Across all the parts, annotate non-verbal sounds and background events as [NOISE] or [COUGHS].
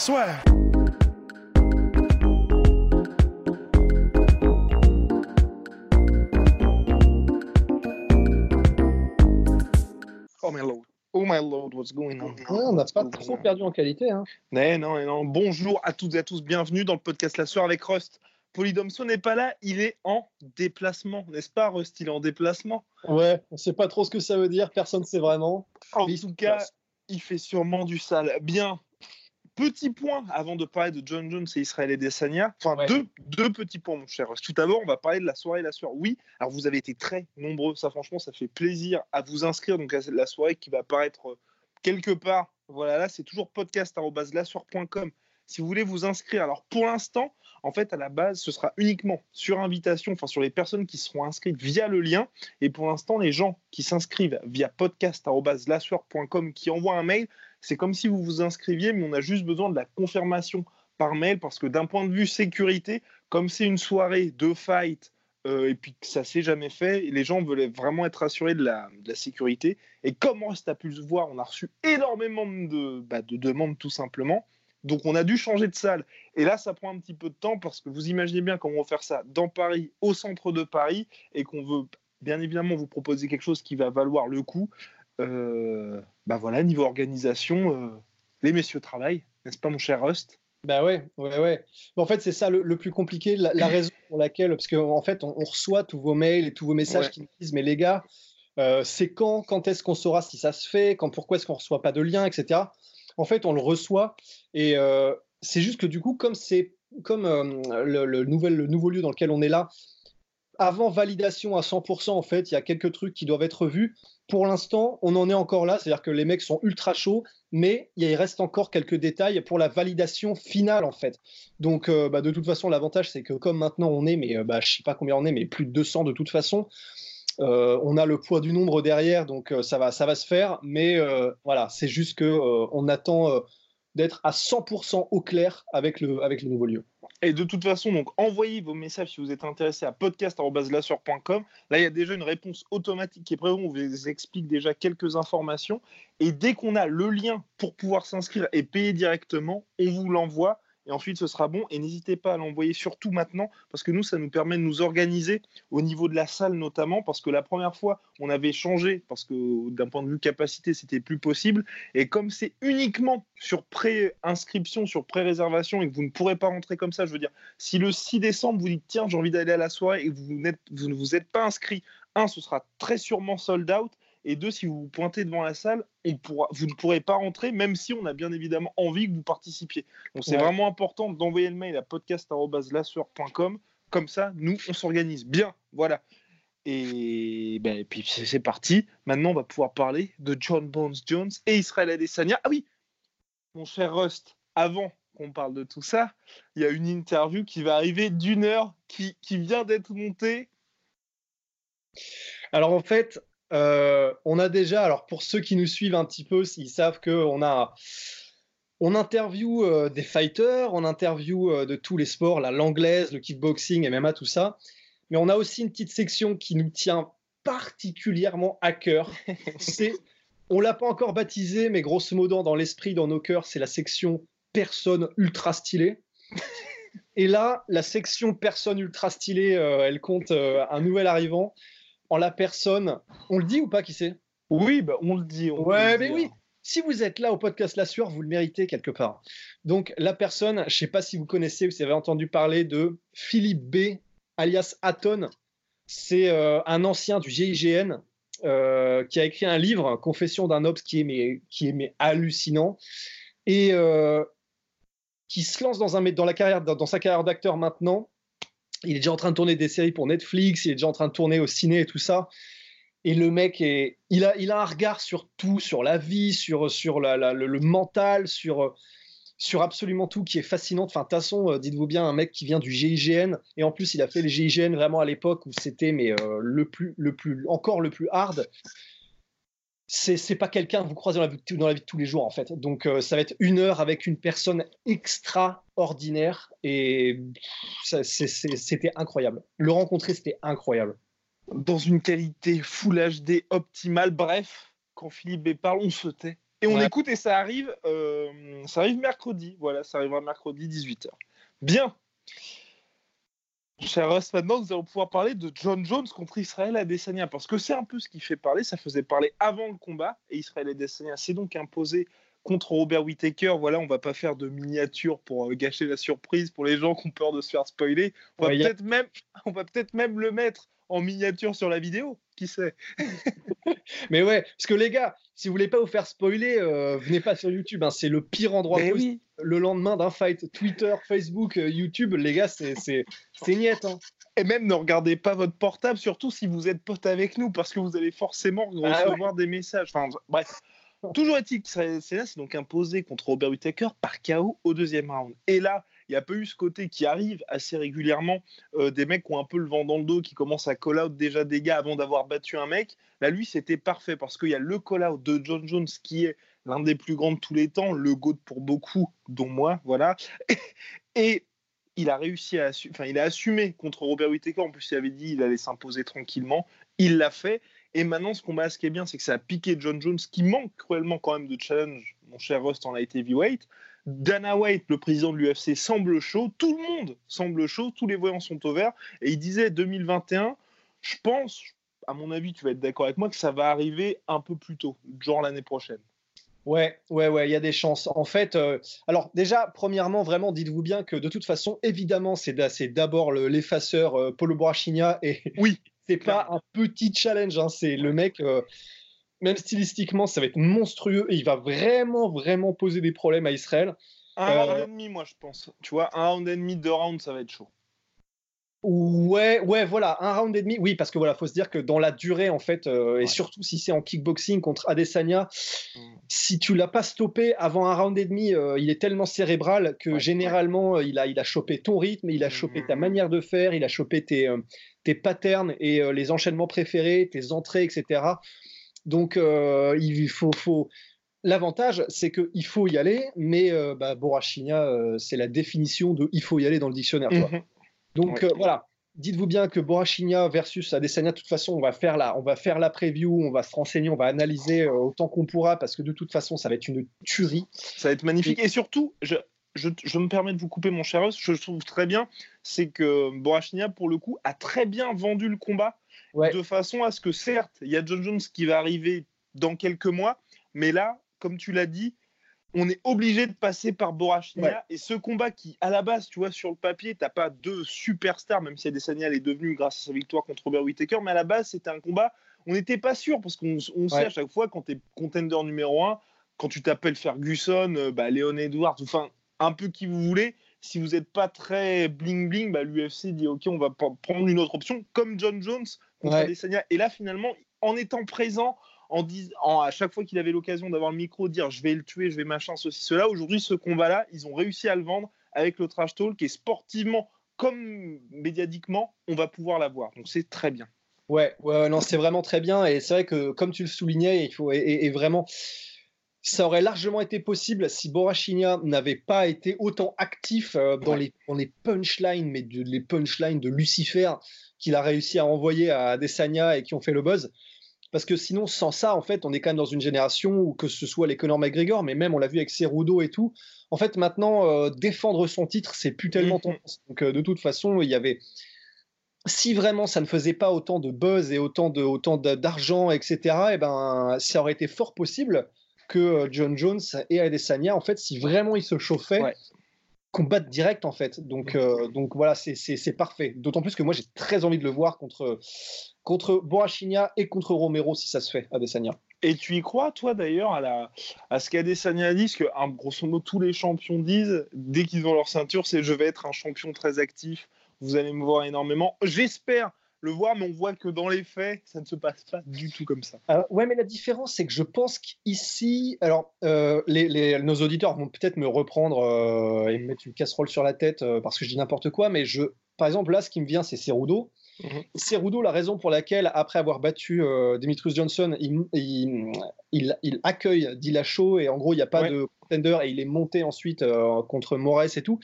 Swear. Oh my lord. Oh my lord, what's going on? Ouais, on n'a pas trop perdu en qualité. Hein. Mais non, mais non. Bonjour à toutes et à tous, bienvenue dans le podcast La Soirée avec Rust. Polydomso n'est pas là, il est en déplacement, n'est-ce pas Rust? Il est en déplacement. Ouais, on sait pas trop ce que ça veut dire, personne ne sait vraiment. En tout cas, passe. il fait sûrement du sale. Bien. Petit point avant de parler de John Jones et Israël Adesanya. Enfin, Ouais. deux, deux petits points, mon cher. Tout d'abord, on va parler de la soirée La Soirée. Oui, alors vous avez été très nombreux. Ça, franchement, ça fait plaisir à vous inscrire donc à la soirée qui va apparaître euh, quelque part. Voilà, là, c'est toujours podcast.lasoir.com. Si vous voulez vous inscrire, alors pour l'instant, en fait, à la base, ce sera uniquement sur invitation, enfin sur les personnes qui seront inscrites via le lien. Et pour l'instant, les gens qui s'inscrivent via podcast.lasoir.com, qui envoient un mail, c'est comme si vous vous inscriviez, mais on a juste besoin de la confirmation par mail, parce que d'un point de vue sécurité, comme c'est une soirée de fight, euh, et puis que ça s'est jamais fait, les gens veulent vraiment être assurés de la, sécurité. Et comme Rost a pu le voir, on a reçu énormément de, bah, de demandes tout simplement. Donc on a dû changer de salle. Et là, ça prend un petit peu de temps parce que vous imaginez bien qu'on va faire ça dans Paris, au centre de Paris, et qu'on veut bien évidemment vous proposer quelque chose qui va valoir le coup. Euh, bah voilà, niveau organisation, euh, les messieurs travaillent, n'est-ce pas mon cher Rust Bah ouais, ouais, ouais. En fait, c'est ça le, le plus compliqué, la, la raison pour laquelle, parce qu'en en fait, on, on reçoit tous vos mails et tous vos messages Ouais. qui nous disent, mais les gars, euh, c'est quand, quand est-ce qu'on saura si ça se fait, quand, pourquoi est-ce qu'on reçoit pas de lien, etc. En fait, on le reçoit et euh, c'est juste que du coup, comme c'est comme euh, le, le nouvel, le nouveau lieu dans lequel on est là, avant validation à 100%, en fait, il y a quelques trucs qui doivent être vus. Pour l'instant, on en est encore là, c'est-à-dire que les mecs sont ultra chauds, mais il reste encore quelques détails pour la validation finale, en fait. Donc, euh, bah, de toute façon, l'avantage, c'est que comme maintenant on est, mais euh, bah, je sais pas combien on est, mais plus de 200 de toute façon, euh, on a le poids du nombre derrière, donc ça, va, ça va se faire. Mais voilà, c'est juste euh, on attend d'être à 100% au clair avec le, avec nouveau lieu. Et de toute façon, donc envoyez vos messages si vous êtes intéressé à podcast.lassure.com. Là, il y a déjà une réponse automatique qui est prévue. On vous explique déjà quelques informations. Et dès qu'on a le lien pour pouvoir s'inscrire et payer directement, on vous l'envoie. Et ensuite, ce sera bon. Et n'hésitez pas à l'envoyer surtout maintenant, parce que nous, ça nous permet de nous organiser au niveau de la salle notamment, parce que la première fois, on avait changé, parce que d'un point de vue capacité, c'était plus possible. Et comme c'est uniquement sur pré-inscription, sur pré-réservation, et que vous ne pourrez pas rentrer comme ça, je veux dire, si le 6 décembre, vous dites, tiens, j'ai envie d'aller à la soirée, et que vous, vous ne vous êtes pas inscrit, un, ce sera très sûrement sold out, et deux, si vous vous pointez devant la salle, on pourra, vous ne pourrez pas rentrer, même si on a bien évidemment envie que vous participiez. Donc c'est Ouais. vraiment important d'envoyer le mail à podcast.lasseur.com. Comme ça, nous, on s'organise bien. Voilà. Et, ben, et puis c'est parti. Maintenant, on va pouvoir parler de John Bones Jones et Israël Adesanya. Ah oui, mon cher Rust, avant qu'on parle de tout ça, il y a une interview qui va arriver d'une heure qui, qui vient d'être montée. Alors en fait, euh, on a déjà, alors pour ceux qui nous suivent un petit peu, ils savent qu'on a, on interview euh, des fighters, on interview euh, de tous les sports, la l'anglaise, le kickboxing, MMA, tout ça. Mais on a aussi une petite section qui nous tient particulièrement à cœur. [LAUGHS] C'est, on l'a pas encore baptisé, mais grosso modo dans l'esprit, dans nos cœurs, c'est la section personne ultra stylée. Et là, la section personne ultra stylée, elle compte un nouvel arrivant en la personne. On le dit ou pas qui c'est? Oui, bah, on le dit. on Ouais, mais dire. oui. Si vous êtes là au podcast La Sueur, vous le méritez quelque part. Donc la personne, je sais pas si vous connaissez ou si vous avez entendu parler de Philippe B, alias Aton. C'est euh, un ancien du GIGN euh, qui a écrit un livre, Confession d'un obs, qui est mais, qui est mais hallucinant et euh, qui se lance dans, un, dans, la carrière, dans, dans sa carrière d'acteur maintenant. Il est déjà en train de tourner des séries pour Netflix, il est déjà en train de tourner au ciné et tout ça. Et le mec, est, il, a, il a un regard sur tout, sur la vie, sur, sur la, le, mental, sur, sur absolument tout qui est fascinant. Enfin, façon, euh, dites-vous bien, un mec qui vient du GIGN, et en plus, il a fait le GIGN vraiment à l'époque où c'était mais euh, le plus, le plus, encore le plus hard. C'est pas quelqu'un que vous croisez dans la, vie, dans la, vie, de tous les jours, en fait. Donc, euh, ça va être une heure avec une personne extraordinaire, et c'était incroyable. Le rencontrer, c'était incroyable. Dans une qualité Full HD optimale, bref, quand Philippe B parle, on se tait. Et on ouais. écoute et ça arrive, euh, ça arrive mercredi. Voilà, ça arrivera mercredi 18h. Bien. Cher Russ, maintenant nous allons pouvoir parler de John Jones contre Israël Adesanya parce que c'est un peu ce qui fait parler. Ça faisait parler avant le combat et Israël Adesanya s'est donc imposé contre Robert Whittaker. Voilà, on va pas faire de miniature pour euh, gâcher la surprise pour les gens qui ont peur de se faire spoiler. On va ouais, peut-être a... même, [LAUGHS] on va peut-être même le mettre en miniature sur la vidéo. Qui sait [LAUGHS] Mais ouais, parce que les gars, si vous voulez pas vous faire spoiler, euh, venez pas sur YouTube. Hein, c'est le pire endroit possible. Oui. Le lendemain d'un fight, Twitter, Facebook, euh, YouTube, les gars, c'est niet. Hein. Et même ne regardez pas votre portable, surtout si vous êtes pote avec nous, parce que vous allez forcément recevoir ah ouais. des messages. Enfin, bref. Toujours est-il que c'est donc imposé contre Robert Whittaker par KO au deuxième round. Et là, il n'y a pas eu ce côté qui arrive assez régulièrement, euh, des mecs qui ont un peu le vent dans le dos, qui commencent à call out déjà des gars avant d'avoir battu un mec. Là, lui, c'était parfait parce qu'il y a le call out de John Jones qui est l'un des plus grands de tous les temps, le GOAT pour beaucoup, dont moi, voilà. [LAUGHS] Et il a réussi à enfin, il a assumé contre Robert Whittaker. En plus, il avait dit qu'il allait s'imposer tranquillement. Il l'a fait. Et maintenant, ce combat, ce qui est bien, c'est que ça a piqué John Jones, qui manque cruellement quand même de challenge. Mon cher Rust en été heavyweight. Dana White, le président de l'UFC, semble chaud. Tout le monde semble chaud. Tous les voyants sont au vert. Et il disait 2021, je pense, à mon avis, tu vas être d'accord avec moi, que ça va arriver un peu plus tôt, genre l'année prochaine. Ouais, ouais, ouais, il y a des chances. En fait, euh, alors déjà, premièrement, vraiment, dites-vous bien que de toute façon, évidemment, c'est d'abord l'effaceur euh, Polo Borrachigna et oui, [LAUGHS] c'est pas un petit challenge. Hein, c'est le mec. Euh, même stylistiquement, ça va être monstrueux et il va vraiment, vraiment poser des problèmes à Israël. Un euh... round et demi, moi, je pense. Tu vois, un round et demi, deux rounds, ça va être chaud. Ouais, ouais, voilà, un round et demi. Oui, parce que voilà, faut se dire que dans la durée, en fait, euh, ouais. et surtout si c'est en kickboxing contre Adesanya, mm. si tu l'as pas stoppé avant un round et demi, euh, il est tellement cérébral que ouais, généralement, ouais. il a, il a chopé ton rythme, il a chopé mm. ta manière de faire, il a chopé tes, euh, tes patterns et euh, les enchaînements préférés, tes entrées, etc. Donc, euh, il faut, faut... L'avantage, c'est qu'il faut y aller, mais euh, bah, Borrachina, euh, c'est la définition de il faut y aller dans le dictionnaire. Mm -hmm. Donc ouais. voilà, dites-vous bien que Borrachina versus Adesanya, de toute façon, on va faire la, on va faire la preview, on va se renseigner, on va analyser autant qu'on pourra, parce que de toute façon, ça va être une tuerie. Ça va être magnifique. Et, Et surtout, je, je, je, me permets de vous couper, mon cher je trouve très bien, c'est que Borrachina, pour le coup, a très bien vendu le combat ouais. de façon à ce que, certes, il y a John Jones qui va arriver dans quelques mois, mais là, comme tu l'as dit, on est obligé de passer par Borrachina. Ouais. Et ce combat qui, à la base, tu vois, sur le papier, t'as pas deux superstars, même si Adesanya est devenu grâce à sa victoire contre Robert Whittaker, mais à la base, c'était un combat, on n'était pas sûr, parce qu'on on ouais. sait à chaque fois, quand tu es contender numéro un, quand tu t'appelles Ferguson, euh, bah, Léon Edwards, enfin, un peu qui vous voulez, si vous n'êtes pas très bling-bling, bah, l'UFC dit OK, on va prendre une autre option, comme John Jones contre ouais. Adesanya. Et là, finalement, en étant présent, en à chaque fois qu'il avait l'occasion d'avoir le micro, dire je vais le tuer, je vais machin, ceci, cela. Aujourd'hui, ce combat-là, ils ont réussi à le vendre avec le trash talk et sportivement comme médiatiquement, on va pouvoir l'avoir. Donc c'est très bien. Ouais, ouais, non, c'est vraiment très bien. Et c'est vrai que, comme tu le soulignais, il faut, et, et vraiment, ça aurait largement été possible si Borrachigna n'avait pas été autant actif euh, dans, ouais. les, dans les punchlines, mais de, les punchlines de Lucifer qu'il a réussi à envoyer à Adesanya et qui ont fait le buzz. Parce que sinon, sans ça, en fait, on est quand même dans une génération où que ce soit les Conor McGregor, mais même on l'a vu avec Cerudo et tout. En fait, maintenant, euh, défendre son titre, c'est plus tellement mm -hmm. tendance. Donc, euh, de toute façon, il y avait. Si vraiment ça ne faisait pas autant de buzz et autant de autant d'argent, etc., et eh ben, ça aurait été fort possible que euh, John Jones et Adesanya, en fait, si vraiment ils se chauffaient, ouais. combattent direct, en fait. Donc, euh, donc voilà, c'est parfait. D'autant plus que moi, j'ai très envie de le voir contre, contre Boachigna et contre Romero, si ça se fait, Adesanya. Et tu y crois, toi, d'ailleurs, à, la, à ce qu'Adesanya dit, ce que, hein, grosso modo, tous les champions disent, dès qu'ils ont leur ceinture, c'est je vais être un champion très actif, vous allez me voir énormément. J'espère le voir, mais on voit que dans les faits, ça ne se passe pas du tout comme ça. Euh, ouais, mais la différence, c'est que je pense qu'ici, alors, euh, les, nos auditeurs vont peut-être me reprendre euh, et me mettre une casserole sur la tête parce que je dis n'importe quoi, mais je, par exemple, là, ce qui me vient, c'est Cerudo. Cerudo, la raison pour laquelle, après avoir battu Demetrius Johnson, il, il, accueille Dillashaw et en gros, il n'y a pas de contender et il est monté ensuite contre Moraes et tout,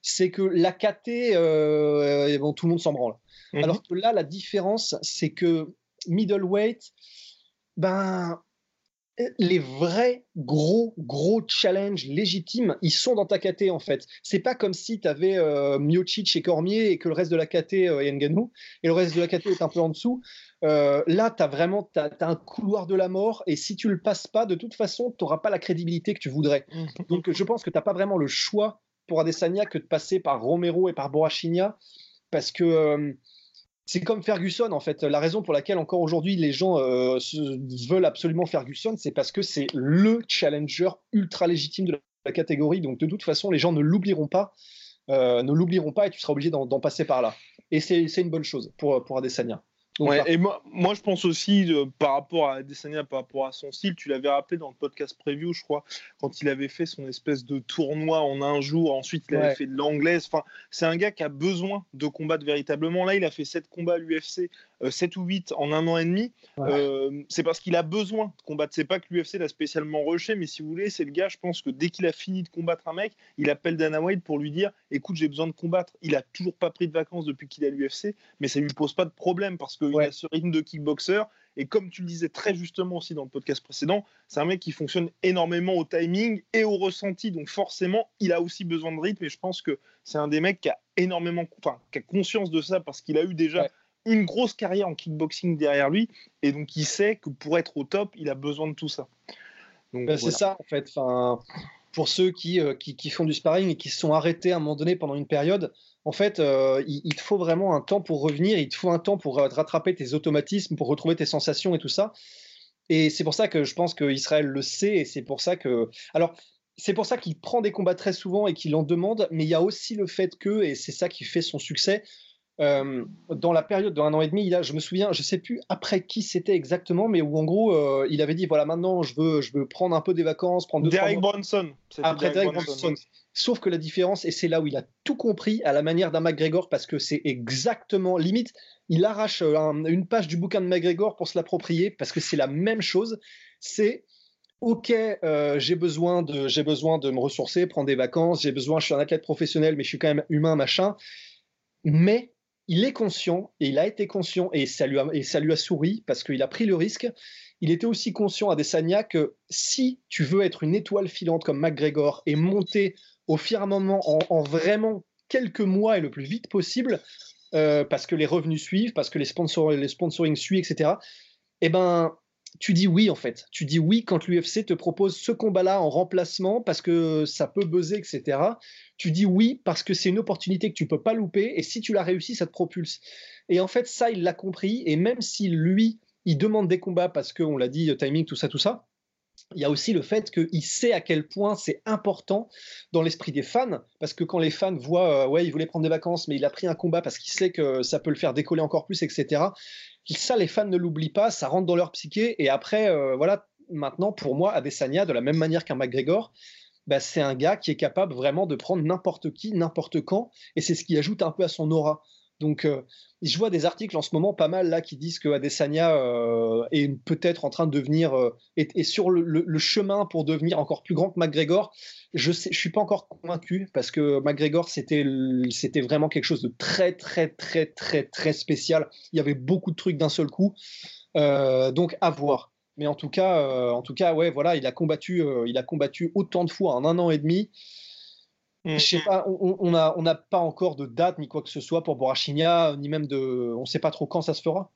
c'est que la KT, bon, tout le monde s'en branle. Mhm. Alors que là, la différence, c'est que middleweight, ben, les vrais gros gros challenges légitimes, ils sont dans ta KT en fait. C'est pas comme si tu avais euh, Miocic et Cormier et que le reste de la KT euh, est et le reste de la KT est un peu en dessous. Euh, là, tu as vraiment as, un couloir de la mort et si tu le passes pas, de toute façon, tu n'auras pas la crédibilité que tu voudrais. Mhm. Donc je pense que tu n'as pas vraiment le choix pour Adesanya que de passer par Romero et par Borachinia parce que euh, c'est comme Ferguson en fait. La raison pour laquelle encore aujourd'hui les gens euh, veulent absolument Ferguson, c'est parce que c'est le challenger ultra légitime de la catégorie. Donc de toute façon, les gens ne l'oublieront pas, euh, ne l'oublieront pas et tu seras obligé d'en passer par là. Et c'est une bonne chose pour, pour Adesanya. Ouais, et moi, moi, je pense aussi, euh, par rapport à Desania, par rapport à son style, tu l'avais rappelé dans le podcast preview, je crois, quand il avait fait son espèce de tournoi en un jour, ensuite il avait fait de l'anglaise. Enfin, c'est un gars qui a besoin de combattre véritablement. Là, il a fait 7 combats à l'UFC, 7 ou 8 en un an et demi. Euh, c'est parce qu'il a besoin de combattre. C'est pas que l'UFC l'a spécialement rushé, mais si vous voulez, c'est le gars, je pense que dès qu'il a fini de combattre un mec, il appelle Dana White pour lui dire écoute, j'ai besoin de combattre. Il a toujours pas pris de vacances depuis qu'il est à l'UFC, mais ça lui pose pas de problème parce que il a ce rythme de kickboxer. Et comme tu le disais très justement aussi dans le podcast précédent, c'est un mec qui fonctionne énormément au timing et au ressenti. Donc forcément, il a aussi besoin de rythme. Et je pense que c'est un des mecs qui a énormément, enfin, qui a conscience de ça parce qu'il a eu déjà une grosse carrière en kickboxing derrière lui. Et donc il sait que pour être au top, il a besoin de tout ça. Ben, c'est ça en fait. Enfin, pour ceux qui, euh, qui, qui, font du sparring et qui se sont arrêtés à un moment donné pendant une période, en fait, euh, il, te faut vraiment un temps pour revenir, il te faut un temps pour rattraper tes automatismes, pour retrouver tes sensations et tout ça. Et c'est pour ça que je pense qu'Israël le sait, et c'est pour ça que. Alors, c'est pour ça qu'il prend des combats très souvent et qu'il en demande, mais il y a aussi le fait que, et c'est ça qui fait son succès, euh, dans la période d'un an et demi, il a, je me souviens, je sais plus après qui c'était exactement, mais où en gros, euh, il avait dit voilà, maintenant je veux, je veux prendre un peu des vacances, prendre deux Derek Bronson. Après Derek Bronson. Sauf que la différence, et c'est là où il a tout compris à la manière d'un McGregor, parce que c'est exactement limite, il arrache euh, une page du bouquin de McGregor pour se l'approprier, parce que c'est la même chose. C'est Ok, j'ai besoin de j'ai besoin de me ressourcer, prendre des vacances, j'ai besoin, je suis un athlète professionnel, mais je suis quand même humain, machin. Mais il est conscient, et il a été conscient, et ça lui a, souri parce qu'il a pris le risque. Il était aussi conscient à Desania que si tu veux être une étoile filante comme McGregor et monter au firmament en, en vraiment quelques mois et le plus vite possible, euh, parce que les revenus suivent, parce que les, sponsors, les sponsoring suivent, etc., eh ben, tu dis oui en fait. Tu dis oui quand l'UFC te propose ce combat-là en remplacement parce que ça peut buzzer, etc. Tu dis oui parce que c'est une opportunité que tu peux pas louper et si tu l'as réussi, ça te propulse. Et en fait, ça, il l'a compris et même si lui, il demande des combats parce qu'on l'a dit, timing, tout ça, tout ça, il y a aussi le fait qu'il sait à quel point c'est important dans l'esprit des fans, parce que quand les fans voient, euh, ouais, il voulait prendre des vacances, mais il a pris un combat parce qu'il sait que ça peut le faire décoller encore plus, etc ça, les fans ne l'oublient pas, ça rentre dans leur psyché. Et après, euh, voilà, maintenant, pour moi, Adesanya, de la même manière qu'un McGregor, bah, c'est un gars qui est capable vraiment de prendre n'importe qui, n'importe quand. Et c'est ce qui ajoute un peu à son aura. Donc, euh, je vois des articles en ce moment pas mal là qui disent que Adesanya euh, est peut-être en train de devenir euh, est, sur le, chemin pour devenir encore plus grand que McGregor. Je ne suis pas encore convaincu parce que McGregor c'était c'était vraiment quelque chose de très très très très très spécial. Il y avait beaucoup de trucs d'un seul coup. donc à voir. Mais en tout cas, en tout cas, ouais, voilà, il a combattu, il a combattu autant de fois en un an et demi. Je sais mm. pas, on n'a on pas encore de date ni quoi que ce soit pour Borachinia, ni même de. On ne sait pas trop quand ça se fera.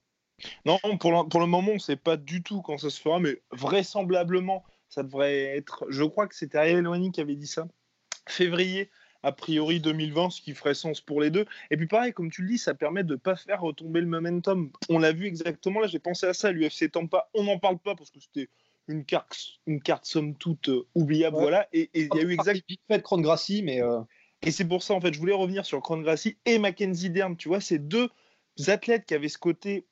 Non, pour le, pour le moment, on ne sait pas du tout quand ça se fera, mais vraisemblablement, ça devrait être. Je crois que c'était Ariel Wani qui avait dit ça. Février, a priori 2020, ce qui ferait sens pour les deux. Et puis pareil, comme tu le dis, ça permet de ne pas faire retomber le momentum. On l'a vu exactement là, j'ai pensé à ça, l'UFC Tampa, on n'en parle pas parce que c'était une carte, une carte somme toute euh, oubliable, voilà. Et il y a eu exactement. Vite fait de Gracie, mais. Euh, et c'est pour ça, en fait, je voulais revenir sur Gracie et Mackenzie Dern. Tu vois, ces deux athlètes qui avaient ce côté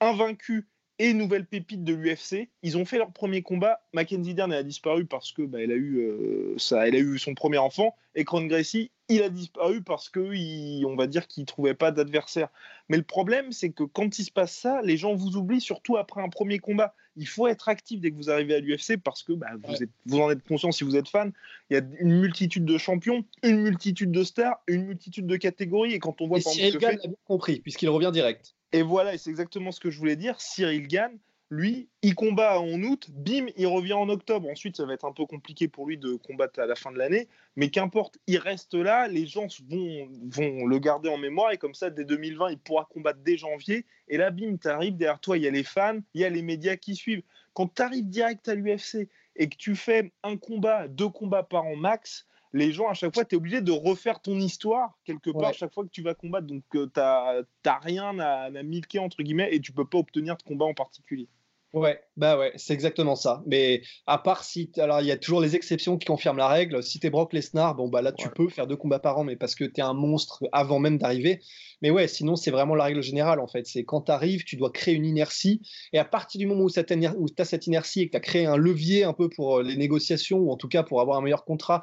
invaincu et nouvelle pépite de l'UFC. Ils ont fait leur premier combat. Mackenzie Dern a disparu parce que bah, elle a eu ça, elle a eu son premier enfant. Et Cron Gracie, il a disparu parce que on va dire qu'il trouvait pas d'adversaire. Mais le problème, c'est que quand il se passe ça, les gens vous oublient, surtout après un premier combat. Il faut être actif dès que vous arrivez à l'UFC parce que bah, vous, êtes, vous en êtes conscient si vous êtes fan. Il y a une multitude de champions, une multitude de stars, une multitude de catégories. Et quand on voit et Cyril Gann l'a bien compris puisqu'il revient direct. Et voilà, et c'est exactement ce que je voulais dire. Cyril Gann, lui, il combat en août, bim, il revient en octobre. Ensuite, ça va être un peu compliqué pour lui de combattre à la fin de l'année. Mais qu'importe, il reste là, les gens vont, vont le garder en mémoire. Et comme ça, dès 2020, il pourra combattre dès janvier. Et là, bim, tu arrives, derrière toi, il y a les fans, il y a les médias qui suivent. Quand tu arrives direct à l'UFC et que tu fais un combat, deux combats par an max, les gens, à chaque fois, tu es obligé de refaire ton histoire quelque part à chaque fois que tu vas combattre. Donc, euh, tu n'as rien à, à milquer, entre guillemets, et tu peux pas obtenir de combat en particulier. Ouais, bah ouais, c'est exactement ça. Mais à part si, alors il y a toujours les exceptions qui confirment la règle. Si t'es Brock Lesnar, bon bah là tu peux faire deux combats par an, mais parce que t'es un monstre avant même d'arriver. Mais ouais, sinon c'est vraiment la règle générale en fait. C'est quand t'arrives, tu dois créer une inertie. Et à partir du moment où, t'as cette inertie et que t'as créé un levier un peu pour euh, les négociations ou en tout cas pour avoir un meilleur contrat,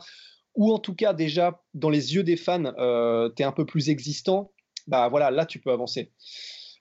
ou en tout cas déjà dans les yeux des fans, euh, t'es un peu plus existant. Bah voilà, là tu peux avancer.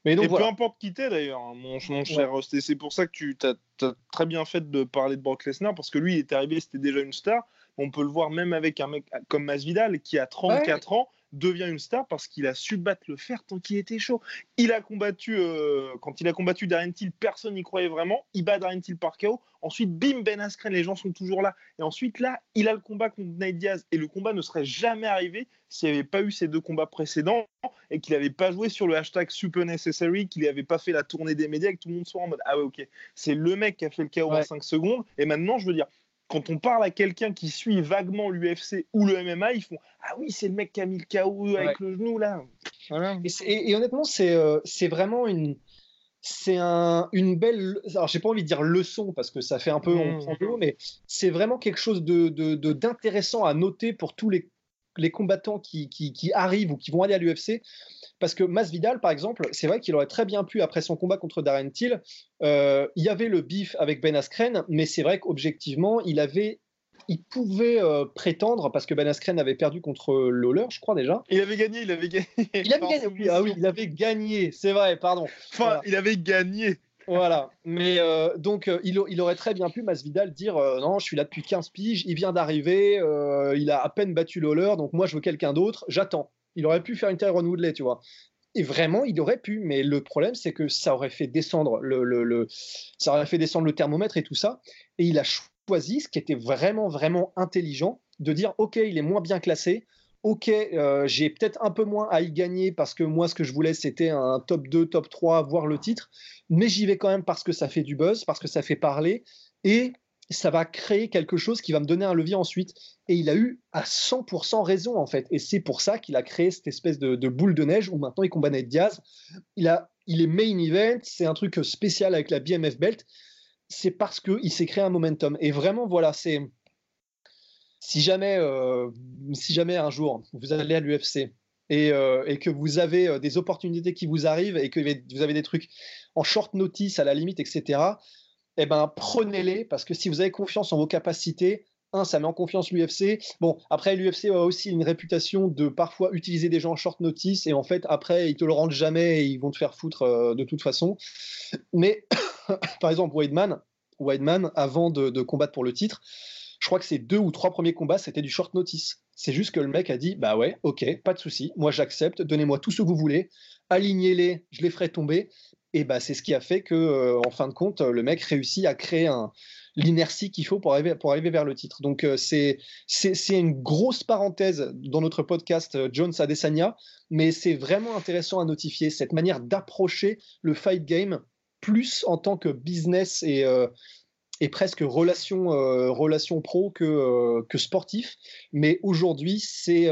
Mais donc, et peu importe qui t'es d'ailleurs, hein, mon, cher Rost. Et c'est pour ça que tu as, très bien fait de parler de Brock Lesnar, parce que lui, il est arrivé, c'était déjà une star. On peut le voir même avec un mec comme Masvidal, qui a 34 ans, devient une star parce qu'il a su battre le fer tant qu'il était chaud. Il a combattu, euh, quand il a combattu Darren Till, personne n'y croyait vraiment. Il bat Darren Till par KO. Ensuite, bim, Ben Askren, les gens sont toujours là. Et ensuite, là, il a le combat contre Nate Diaz. Et le combat ne serait jamais arrivé s'il n'y avait pas eu ces deux combats précédents et qu'il n'avait pas joué sur le hashtag super necessary, qu'il n'avait pas fait la tournée des médias et que tout le monde soit en mode Ah ouais, ok, c'est le mec qui a fait le KO en 5 secondes. Et maintenant, je veux dire, quand on parle à quelqu'un qui suit vaguement l'UFC ou le MMA, ils font Ah oui, c'est le mec qui a mis le KO avec le genou là. Et, honnêtement, c'est euh, vraiment une. C'est un, une belle. Alors, j'ai pas envie de dire leçon parce que ça fait un peu. Mmh. mais c'est vraiment quelque chose d'intéressant de, de, à noter pour tous les, les combattants qui, qui, qui, arrivent ou qui vont aller à l'UFC. Parce que Masvidal, par exemple, c'est vrai qu'il aurait très bien pu, après son combat contre Darren Till, euh, il y avait le bif avec Ben Askren, mais c'est vrai qu'objectivement, il avait il pouvait euh, prétendre, parce que Ben Askren avait perdu contre Lawler, je crois déjà. Il avait gagné, il avait gagné. Il avait [LAUGHS] gagné, ah oui, il avait gagné, c'est vrai, pardon. Enfin, il avait gagné. Voilà, mais euh, donc il, il, aurait très bien pu, Masvidal, dire non, je suis là depuis 15 piges, il vient d'arriver, il a à peine battu Lawler, donc moi je veux quelqu'un d'autre, j'attends. Il aurait pu faire une Tyrone Woodley, tu vois. Et vraiment, il aurait pu, mais le problème, c'est que ça aurait fait descendre le, ça aurait fait descendre le thermomètre et tout ça. Et il a choisi ce qui était vraiment, vraiment intelligent, de dire, ok, il est moins bien classé. Ok, euh, j'ai peut-être un peu moins à y gagner parce que moi, ce que je voulais, c'était un top 2, top 3, voire le titre. Mais j'y vais quand même parce que ça fait du buzz, parce que ça fait parler. Et ça va créer quelque chose qui va me donner un levier ensuite. Et il a eu à 100% raison, en fait. Et c'est pour ça qu'il a créé cette espèce de, boule de neige où maintenant il combat Ned Diaz. Il, a, il est main event, c'est un truc spécial avec la BMF Belt. C'est parce qu'il s'est créé un momentum. Et vraiment, voilà, c'est. Si jamais, euh, si jamais un jour vous allez à l'UFC et, euh, et, que vous avez euh, des opportunités qui vous arrivent et que vous avez des trucs en short notice à la limite, etc., eh ben, prenez-les parce que si vous avez confiance en vos capacités, un, ça met en confiance l'UFC. Bon, après, l'UFC a aussi une réputation de parfois utiliser des gens en short notice et en fait, après, ils te le rendent jamais et ils vont te faire foutre de toute façon. Mais [COUGHS] par exemple, Weidman, avant de, combattre pour le titre, je crois que ses deux ou trois premiers combats, c'était du short notice. C'est juste que le mec a dit Bah ouais, ok, pas de souci, moi j'accepte, donnez-moi tout ce que vous voulez, alignez-les, je les ferai tomber. Et bah, c'est ce qui a fait que, euh, en fin de compte, le mec réussit à créer l'inertie qu'il faut pour arriver, vers le titre. Donc euh, c'est c'est une grosse parenthèse dans notre podcast euh, Jones Adesanya, mais c'est vraiment intéressant à notifier cette manière d'approcher le fight game plus en tant que business et, et presque relation, relation pro que, que sportif. Mais aujourd'hui, c'est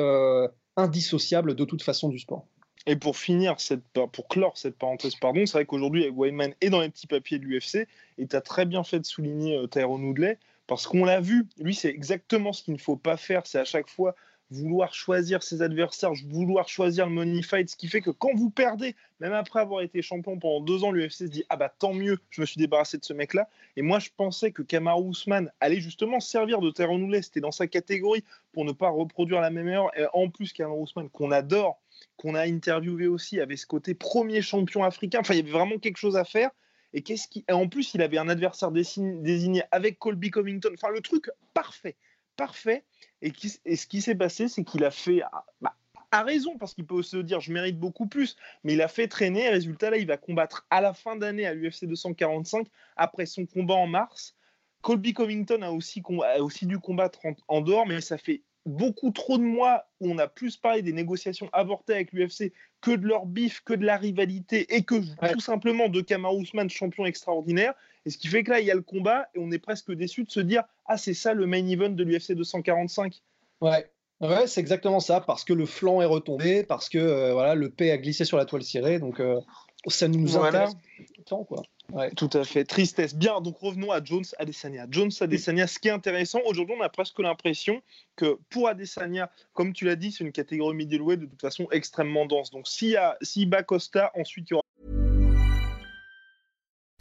indissociable de toute façon du sport. Et pour finir, cette, pour clore cette parenthèse, pardon, c'est vrai qu'aujourd'hui, Wayman est dans les petits papiers de l'UFC, et tu as très bien fait de souligner euh, Tyrone Woodley, parce qu'on l'a vu, lui, c'est exactement ce qu'il ne faut pas faire, c'est à chaque fois vouloir choisir ses adversaires, vouloir choisir le money fight, ce qui fait que quand vous perdez, même après avoir été champion pendant deux ans, l'UFC se dit ah bah tant mieux, je me suis débarrassé de ce mec-là. Et moi je pensais que Kamaru Usman allait justement servir de terre renouvelé, c'était dans sa catégorie pour ne pas reproduire la même erreur. Et en plus Kamaru Usman qu'on adore, qu'on a interviewé aussi, avait ce côté premier champion africain. Enfin il y avait vraiment quelque chose à faire. Et qu'est-ce qui, en plus il avait un adversaire désigné avec Colby Covington. Enfin le truc parfait, parfait. Et, ce qui s'est passé, c'est qu'il a fait, à bah, raison, parce qu'il peut se dire je mérite beaucoup plus, mais il a fait traîner. Résultat, là, il va combattre à la fin d'année à l'UFC 245, après son combat en mars. Colby Covington a aussi, aussi dû combattre en, dehors, mais ça fait beaucoup trop de mois où on a plus parlé des négociations avortées avec l'UFC que de leur bif, que de la rivalité et que tout simplement de Kamaru Usman, champion extraordinaire. Et ce qui fait que là, il y a le combat et on est presque déçu de se dire Ah, c'est ça le main event de l'UFC 245. Ouais. Ouais, c'est exactement ça, parce que le flanc est retombé, parce que euh, voilà, le P a glissé sur la toile cirée, donc euh, ça nous voilà. intéresse tant, quoi. Tout à fait. Tristesse. Bien, donc revenons à Jones Adesanya. Jones Adesanya, ce qui est intéressant, aujourd'hui, on a presque l'impression que pour Adesanya, comme tu l'as dit, c'est une catégorie middleweight de toute façon extrêmement dense. Donc s'il si bat Costa, ensuite il y aura.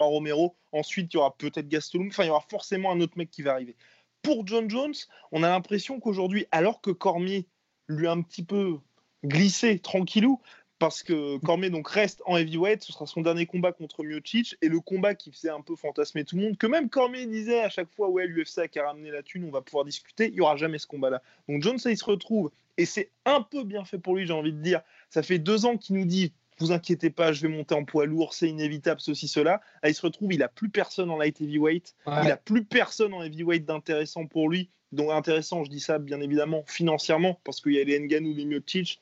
Romero, ensuite il y aura peut-être Gastelum, enfin il y aura forcément un autre mec qui va arriver. Pour John Jones, on a l'impression qu'aujourd'hui alors que Cormier lui a un petit peu glissé tranquillou, parce que Cormier donc reste en heavyweight, ce sera son dernier combat contre Miocic et le combat qui faisait un peu fantasmer tout le monde, que même Cormier disait à chaque fois ouais l'UFC a qu'à ramener la thune, on va pouvoir discuter, il y aura jamais ce combat-là. Donc Jones il se retrouve et c'est un peu bien fait pour lui, j'ai envie de dire. Ça fait deux ans qu'il nous dit vous inquiétez pas, je vais monter en poids lourd, c'est inévitable, ceci, cela. Là, il se retrouve, il a plus personne en light heavyweight, il a plus personne en heavyweight d'intéressant pour lui. Donc intéressant, je dis ça bien évidemment financièrement, parce qu'il y a les Nganou, les Miocic,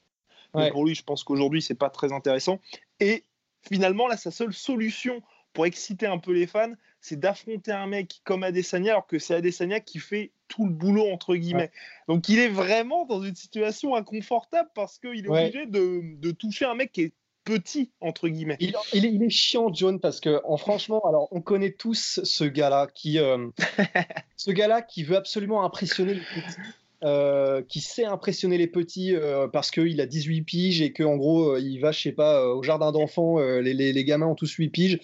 pour lui, je pense qu'aujourd'hui, c'est pas très intéressant. Et finalement, là, sa seule solution pour exciter un peu les fans, c'est d'affronter un mec comme Adesanya, alors que c'est Adesanya qui fait tout le boulot, entre guillemets. Donc il est vraiment dans une situation inconfortable parce qu'il est obligé de, toucher un mec qui est petit, entre guillemets. Il, est, chiant, John, parce que en, franchement, alors on connaît tous ce gars-là qui, euh, [LAUGHS] ce gars-là qui veut absolument impressionner les petits. Euh, qui sait impressionner les petits euh, parce qu'il a 18 piges et qu'en gros, il va, je sais pas, au jardin d'enfants, les, les, gamins ont tous 8 piges.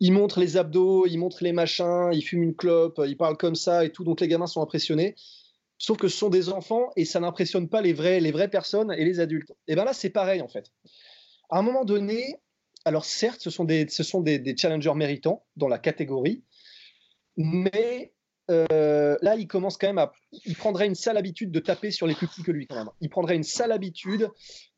Il montre les abdos, il montre les machins, il fume une clope, il parle comme ça et tout, donc les gamins sont impressionnés. Sauf que ce sont des enfants et ça n'impressionne pas les, vrais, les vraies personnes et les adultes. Et bien là, c'est pareil en fait. À un moment donné, alors certes, ce sont des, challengers méritants dans la catégorie, mais euh, là, il commence quand même à. Il prendrait une sale habitude de taper sur les plus petits que lui. Il prendrait une sale habitude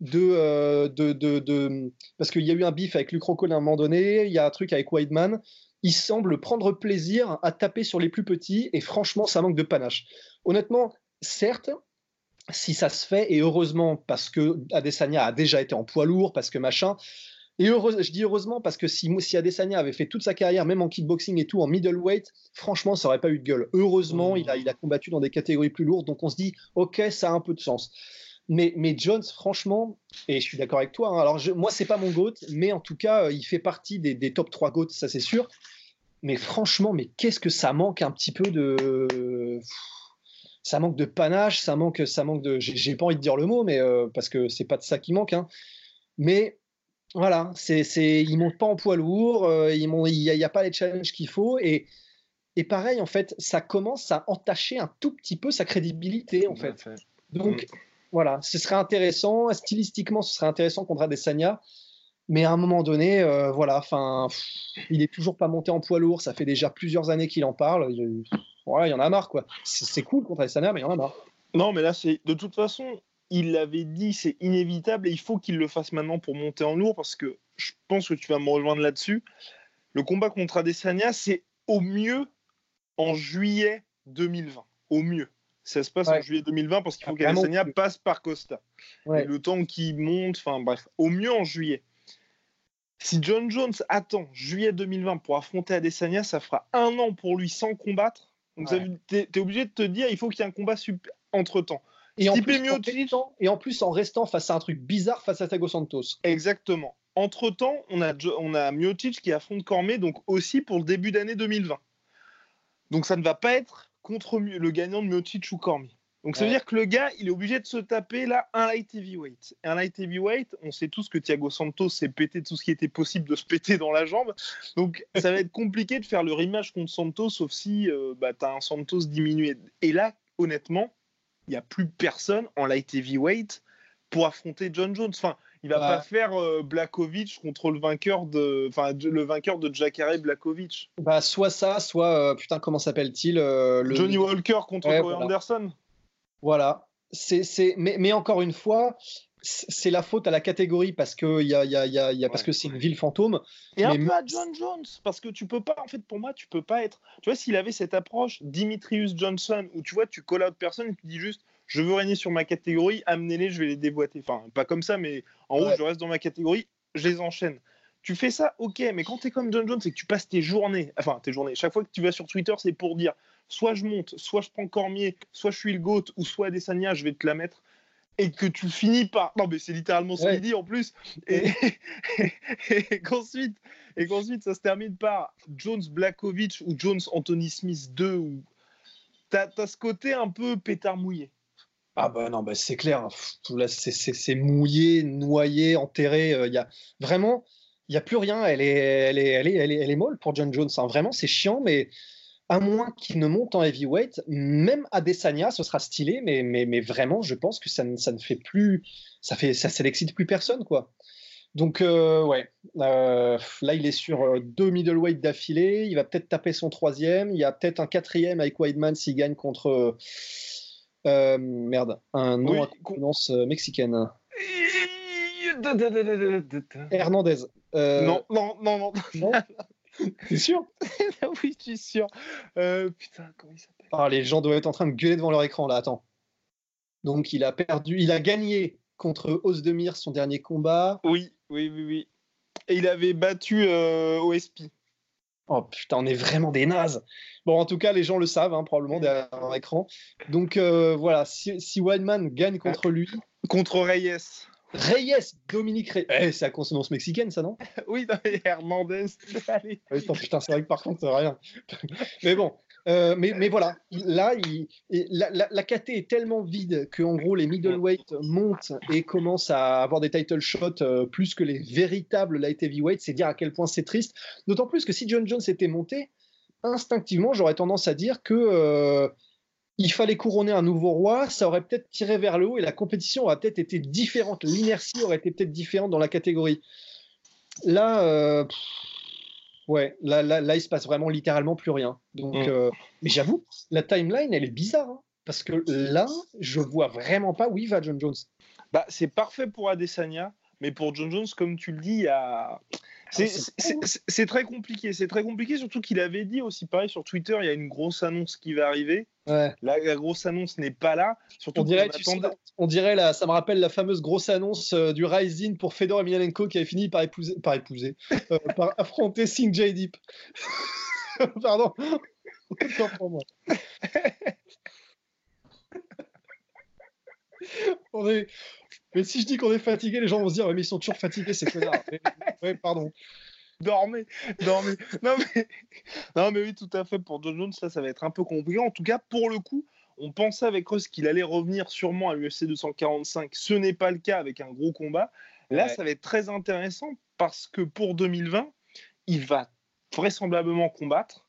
de. Euh, de, Parce qu'il y a eu un bif avec Luc à un moment donné, il y a un truc avec Weidman. Il semble prendre plaisir à taper sur les plus petits, et franchement, ça manque de panache. Honnêtement, certes, si ça se fait, et heureusement, parce que Adesanya a déjà été en poids lourd, parce que machin, et je dis heureusement parce que si, si Adesanya avait fait toute sa carrière, même en kickboxing et tout, en middleweight, franchement, ça aurait pas eu de gueule. Heureusement, il, a, il a combattu dans des catégories plus lourdes, donc on se dit, ok, ça a un peu de sens. Mais, mais Jones, franchement, et je suis d'accord avec toi, hein, alors je, moi, c'est pas mon GOAT, mais en tout cas, euh, il fait partie des, des top 3 GOAT, ça c'est sûr. Mais franchement, mais qu'est-ce que ça manque un petit peu de. Ça manque de panache, ça manque, ça manque de. J'ai pas envie de dire le mot, mais euh, parce que c'est pas de ça qui manque. Hein. Mais voilà, c'est, c'est, ils montent pas en poids lourd, euh, il n'y a, pas les challenges qu'il faut. Et, et pareil, en fait, ça commence à entacher un tout petit peu sa crédibilité, en fait. Donc, mm. voilà, ce serait intéressant. Stylistiquement, ce serait intéressant contre Adesanya. Mais à un moment donné, euh, voilà, enfin, il est toujours pas monté en poids lourd. Ça fait déjà plusieurs années qu'il en parle. Il, voilà, il y en a marre, quoi. C'est, cool contre Adesanya, mais il y en a marre. Non, mais là, c'est de toute façon, il l'avait dit, c'est inévitable et il faut qu'il le fasse maintenant pour monter en lourd parce que je pense que tu vas me rejoindre là-dessus. Le combat contre Adesanya, c'est au mieux en juillet 2020. Au mieux. Ça se passe en juillet 2020 parce qu'il faut Ah, qu'Adesanya passe par Costa. Ouais. Et le temps qui monte, enfin bref, au mieux en juillet. Si John Jones attend juillet 2020 pour affronter Adesanya, ça fera un an pour lui sans combattre. Donc Ouais. t'es es obligé de te dire, il faut qu'il y ait un combat entre temps. Et en, plus, en restant, et en plus en restant face à un truc bizarre face à Tago Santos. Exactement. Entre temps, on a, on a Miocic qui affronte Cormier, donc aussi pour le début d'année 2020. Donc ça ne va pas être contre le gagnant de Miocic ou Cormier. Donc ça veut dire que le gars, il est obligé de se taper là un light heavyweight. Et un light heavyweight, on sait tous que Thiago Santos s'est pété tout ce qui était possible de se péter dans la jambe. Donc ça va être compliqué de faire le rematch contre Santos, sauf si euh, bah, tu as un Santos diminué. Et là, honnêtement, il n'y a plus personne en light heavyweight pour affronter John Jones. Enfin, il va Ouais. pas faire euh, Blakovic contre le vainqueur de, enfin, le vainqueur de Jacare Blakovic. Bah, soit ça, soit, euh, putain, comment s'appelle-t-il euh, le... Johnny Walker contre Ouais, Corey voilà. Anderson. Voilà. C'est, c'est... Mais, mais encore une fois, c'est c'est la faute à la catégorie parce que, y a, y a, y a, y a- parce Ouais. que c'est une ville fantôme. Et un Mais peu à John Jones, parce que tu peux pas, en fait, pour moi, tu peux pas être. Tu vois, s'il avait cette approche Dimitrius Johnson, où tu vois, tu call out personne et tu dis juste, je veux régner sur ma catégorie, amenez-les, je vais les déboîter. Enfin, pas comme ça, mais en Ouais. haut, je reste dans ma catégorie, je les enchaîne. Tu fais ça, ok, mais quand tu es comme John Jones et que tu passes tes journées, enfin tes journées, chaque fois que tu vas sur Twitter, c'est pour dire soit je monte, soit je prends Cormier, soit je suis le GOAT, ou soit Adesanya, je vais te la mettre, et que tu finis par. Non, mais c'est littéralement ce Ouais. qu'il dit en plus, et, [LAUGHS] et qu'ensuite, et qu'ensuite ça se termine par Jones Blakovic ou Jones Anthony Smith 2, ou. T'as as ce côté un peu pétard mouillé. Ah bah non, bah c'est clair. Tout là, c'est, mouillé, noyé, enterré. Il y a vraiment, il y a plus rien. Elle est, elle est, elle est, elle est, elle est molle pour John Jones. hein. Vraiment, c'est chiant, mais à moins qu'il ne monte en heavyweight, même à Desania, ce sera stylé, mais, mais, mais vraiment, je pense que ça ne, ça ne fait plus, ça fait, ça, n'excite plus personne, quoi. Donc euh, ouais, Euh, là il est sur euh, deux middleweight d'affilée. Il va peut-être taper son troisième. Il y a peut-être un quatrième avec Weidman s'il gagne contre euh, euh, merde un nom Oui, à consonance euh, mexicaine. Non, Hernandez. Euh, non, non, non. non [LAUGHS] T'es sûr? [LAUGHS] Oui, je suis sûr. Euh, putain, comment il s'appelle? Ah, les gens doivent être en train de gueuler devant leur écran là. Attends. Donc il a perdu, il a gagné contre Ozdemir son dernier combat. Oui, oui, oui, oui. Et il avait battu euh, OSP. Oh putain, on est vraiment des nazes. Bon, en tout cas, les gens le savent, hein, probablement derrière leur écran. Donc euh, voilà, si, si Weidman gagne contre lui, Contre Reyes. Reyes, Dominique Reyes. Eh, c'est la consonance mexicaine, ça, non? [LAUGHS] Oui, non, mais Hernandez. [LAUGHS] Allez. Oui, attends, putain, c'est vrai que par contre, c'est rien. [LAUGHS] mais bon, euh, mais, mais voilà, là, il- la, la, la KT est tellement vide que en gros, les middleweight montent et commencent à avoir des title shots euh, plus que les véritables light heavyweight. C'est dire à quel point c'est triste. D'autant plus que si John Jones était monté, instinctivement, j'aurais tendance à dire que euh, il fallait couronner un nouveau roi, ça aurait peut-être tiré vers le haut et la compétition aurait peut-être été différente. L'inertie aurait été peut-être différente dans la catégorie. Là, euh, pff, ouais, là, là, là, il se passe vraiment littéralement plus rien. Donc, Mm. euh, mais j'avoue, la timeline, elle est bizarre. hein, parce que là, je vois vraiment pas où il va, John Jones. Bah, c'est parfait pour Adesanya, mais pour John Jones, comme tu le dis, il y a. C'est- très compliqué. C'est très compliqué, surtout qu'il avait dit aussi, pareil, sur Twitter, il y a une grosse annonce qui va arriver. Ouais. La, la grosse annonce n'est pas là. Surtout On dirait, tu sais, on dirait là, ça me rappelle la fameuse grosse annonce euh, du Rising pour Fedor Emelianenko qui avait fini par épouser, par épouser, euh, [LAUGHS] par affronter Singh J. Deep. [LAUGHS] Pardon. Autant pour moi. [LAUGHS] On est... Mais si je dis qu'on est fatigué, les gens vont se dire, mais ils sont toujours fatigués, ces connards. [LAUGHS] Ouais, pardon. Dormez, dormez. Non mais, non mais oui, tout à fait. Pour John Jones, ça, ça va être un peu compliqué. En tout cas, pour le coup, on pensait avec Russ qu'il allait revenir sûrement à l'UFC 245. Ce n'est pas le cas avec un gros combat. Là, Ouais. ça va être très intéressant parce que pour 2020, il va vraisemblablement combattre.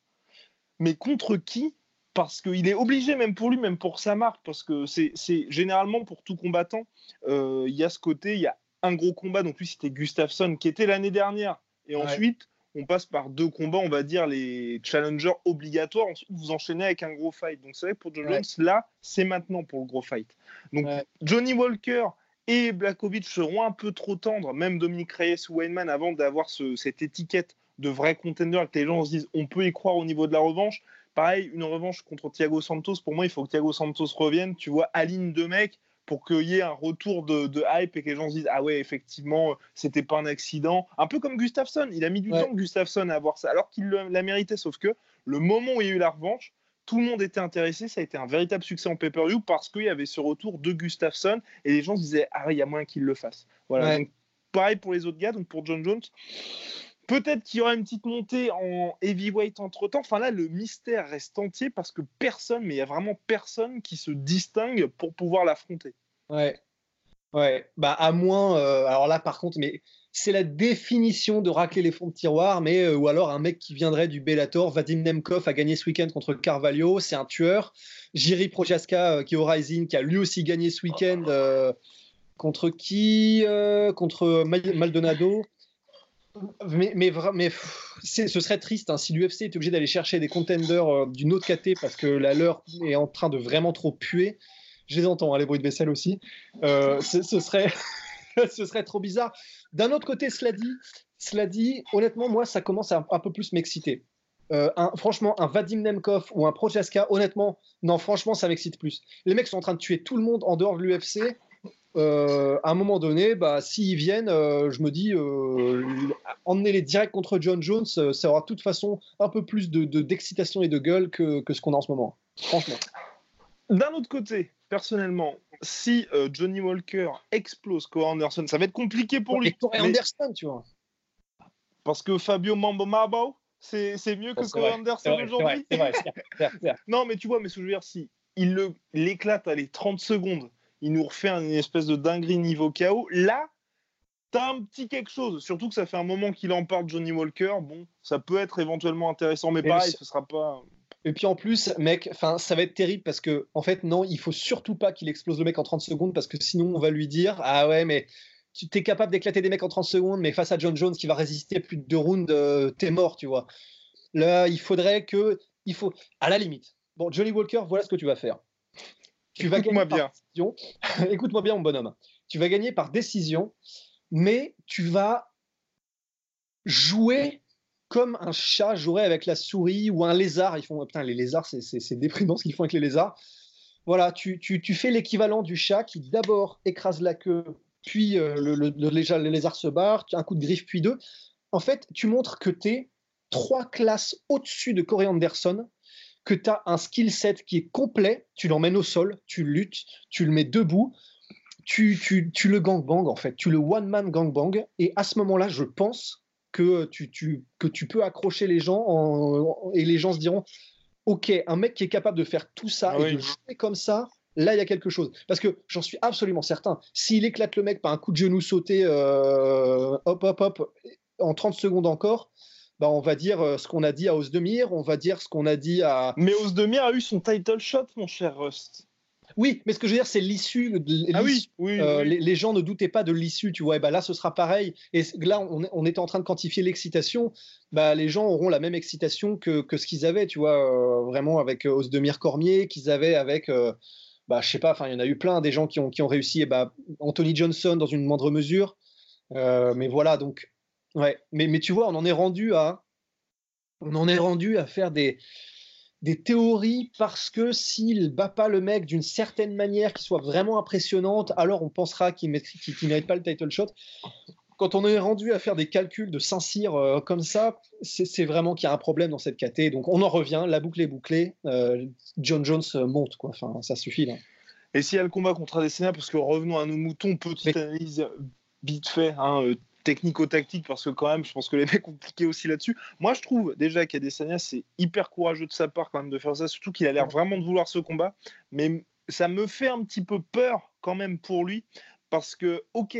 Mais contre qui Parce qu'il est obligé, même pour lui, même pour sa marque, parce que c'est généralement pour tout combattant, euh, il y a ce côté, il y a un gros combat. Donc lui, c'était Gustafsson qui était l'année dernière. Et Ouais. ensuite, on passe par deux combats, on va dire les challengers obligatoires. Ensuite, vous enchaînez avec un gros fight. Donc c'est vrai que pour John Ouais. Jones, là, c'est maintenant pour le gros fight. Donc Ouais. Johnny Walker et Blakovic seront un peu trop tendres, même Dominique Reyes ou Wayneman, avant d'avoir ce- cette étiquette de vrai contender, que les gens se disent on peut y croire au niveau de la revanche. Pareil, une revanche contre Thiago Santos. Pour moi, il faut que Thiago Santos revienne. Tu vois, aligne deux mecs pour qu'il y ait un retour de, hype et que les gens se disent Ah ouais, effectivement, c'était pas un accident. Un peu comme Gustafsson. Il a mis du temps, Gustafsson, à avoir ça, alors qu'il l'a mérité. Sauf que le moment où il y a eu la revanche, tout le monde était intéressé. Ça a été un véritable succès en pay-per-view parce qu'il y avait ce retour de Gustafsson et les gens se disaient Ah, il y a moyen qu'il le fasse. Voilà. Donc, pareil pour les autres gars, donc pour John Jones. Peut-être qu'il y aura une petite montée en heavyweight entre temps. Enfin là, le mystère reste entier parce que personne, mais il y a vraiment personne qui se distingue pour pouvoir l'affronter. Ouais. Ouais. Bah à moins. Euh, alors là, par contre, mais c'est la définition de racler les fonds de tiroir, mais euh, ou alors un mec qui viendrait du Bellator. Vadim Nemkov a gagné ce week-end contre Carvalho, c'est un tueur. Jiri Projaska euh, qui est au Rising, qui a lui aussi gagné ce week-end. contre qui Contre Maldonado. Mais, ce serait triste hein, si l'UFC est obligé d'aller chercher des contenders euh, d'une autre caté parce que la leur est en train de vraiment trop puer. Je les entends, hein, les bruits de vaisselle aussi. Euh, ce, serait [LAUGHS] ce serait trop bizarre. D'un autre côté, cela dit, cela dit, honnêtement, moi, ça commence à un, peu plus m'exciter. Euh, franchement, un Vadim Nemkov ou un Prochaska, honnêtement, non, franchement, ça m'excite plus. Les mecs sont en train de tuer tout le monde en dehors de l'UFC. Euh, à un moment donné, bah, s'ils viennent, euh, je me dis, euh, emmenez-les direct contre John Jones, ça aura de toute façon un peu plus de, d'excitation et de gueule que, que ce qu'on a en ce moment. Franchement. D'un autre côté, personnellement, si Johnny Walker explose Corey Anderson, ça va être compliqué pour lui. Corey Anderson, tu vois. Parce que Fabio Mambo c'est, c'est mieux que Corey Anderson aujourd'hui. non, mais tu vois, mais ce que je veux dire, si il l'éclate à les 30 secondes il nous refait une espèce de dinguerie niveau chaos. Là, t'as un petit quelque chose. Surtout que ça fait un moment qu'il en parle, Johnny Walker. Bon, ça peut être éventuellement intéressant, mais, pareil, ce sera pas. Et puis en plus, mec, enfin, ça va être terrible parce que, en fait, non, il faut surtout pas qu'il explose le mec en 30 secondes parce que sinon, on va lui dire Ah ouais, mais tu es capable d'éclater des mecs en 30 secondes, mais face à John Jones qui va résister plus de deux rounds, euh, t'es mort, tu vois. Là, il faudrait que. Il faut. À la limite. Bon, Johnny Walker, voilà ce que tu vas faire. Tu vas gagner bien. [LAUGHS] Écoute-moi bien, mon bonhomme. Tu vas gagner par décision, mais tu vas jouer comme un chat jouerait avec la souris ou un lézard. Ils font, putain, les lézards, c'est déprimant ce qu'ils font avec les lézards. Voilà, tu, fais l'équivalent du chat qui d'abord écrase la queue, puis euh, le, le, lézard se barre, un coup de griffe, puis deux. En fait, tu montres que tu es trois classes au-dessus de Corey Anderson que tu as un skill set qui est complet, tu l'emmènes au sol, tu luttes, tu le mets debout, tu, tu, tu le gangbang en fait, tu le one-man gangbang, et à ce moment-là, je pense que tu, tu, que tu peux accrocher les gens et les gens se diront Ok, un mec qui est capable de faire tout ça et de jouer comme ça, là, il y a quelque chose. Parce que j'en suis absolument certain, s'il éclate le mec par un coup de genou sauté, euh, hop, hop, hop, en 30 secondes encore, bah, on va dire euh, ce qu'on a dit à Osdemir, on va dire ce qu'on a dit à. Mais Osdemir a eu son title shot, mon cher Rust. Oui, mais ce que je veux dire, c'est l'issue. Ah oui, euh, Les, gens ne doutaient pas de l'issue, tu vois. Et bah là, ce sera pareil. Et là, on, on était en train de quantifier l'excitation. Bah, les gens auront la même excitation que, ce qu'ils avaient, tu vois, euh, vraiment avec Osdemir Cormier, qu'ils avaient avec. bah, je sais pas, enfin, il y en a eu plein des gens qui ont, qui ont réussi. Et bah, Anthony Johnson dans une moindre mesure. mais voilà, donc Ouais, mais, mais tu vois, on en est rendu à, on en est rendu à faire des, des théories parce que s'il bat pas le mec d'une certaine manière qui soit vraiment impressionnante, alors on pensera qu'il ne mérite pas le title shot. Quand on est rendu à faire des calculs de Saint-Cyr euh, comme ça, c'est vraiment qu'il y a un problème dans cette KT. Donc on en revient, la boucle est bouclée. Euh, John Jones monte, quoi. Enfin, ça suffit là. Et s'il y a le combat contre Adesanya, parce que revenons à nos moutons, petite analyse vite fait. Hein, euh, technico-tactique parce que quand même, je pense que les [LAUGHS] mecs ont aussi là-dessus. Moi, je trouve déjà qu'Adesanya, c'est hyper courageux de sa part quand même de faire ça, surtout qu'il a l'air vraiment de vouloir ce combat. Mais ça me fait un petit peu peur quand même pour lui parce que, ok,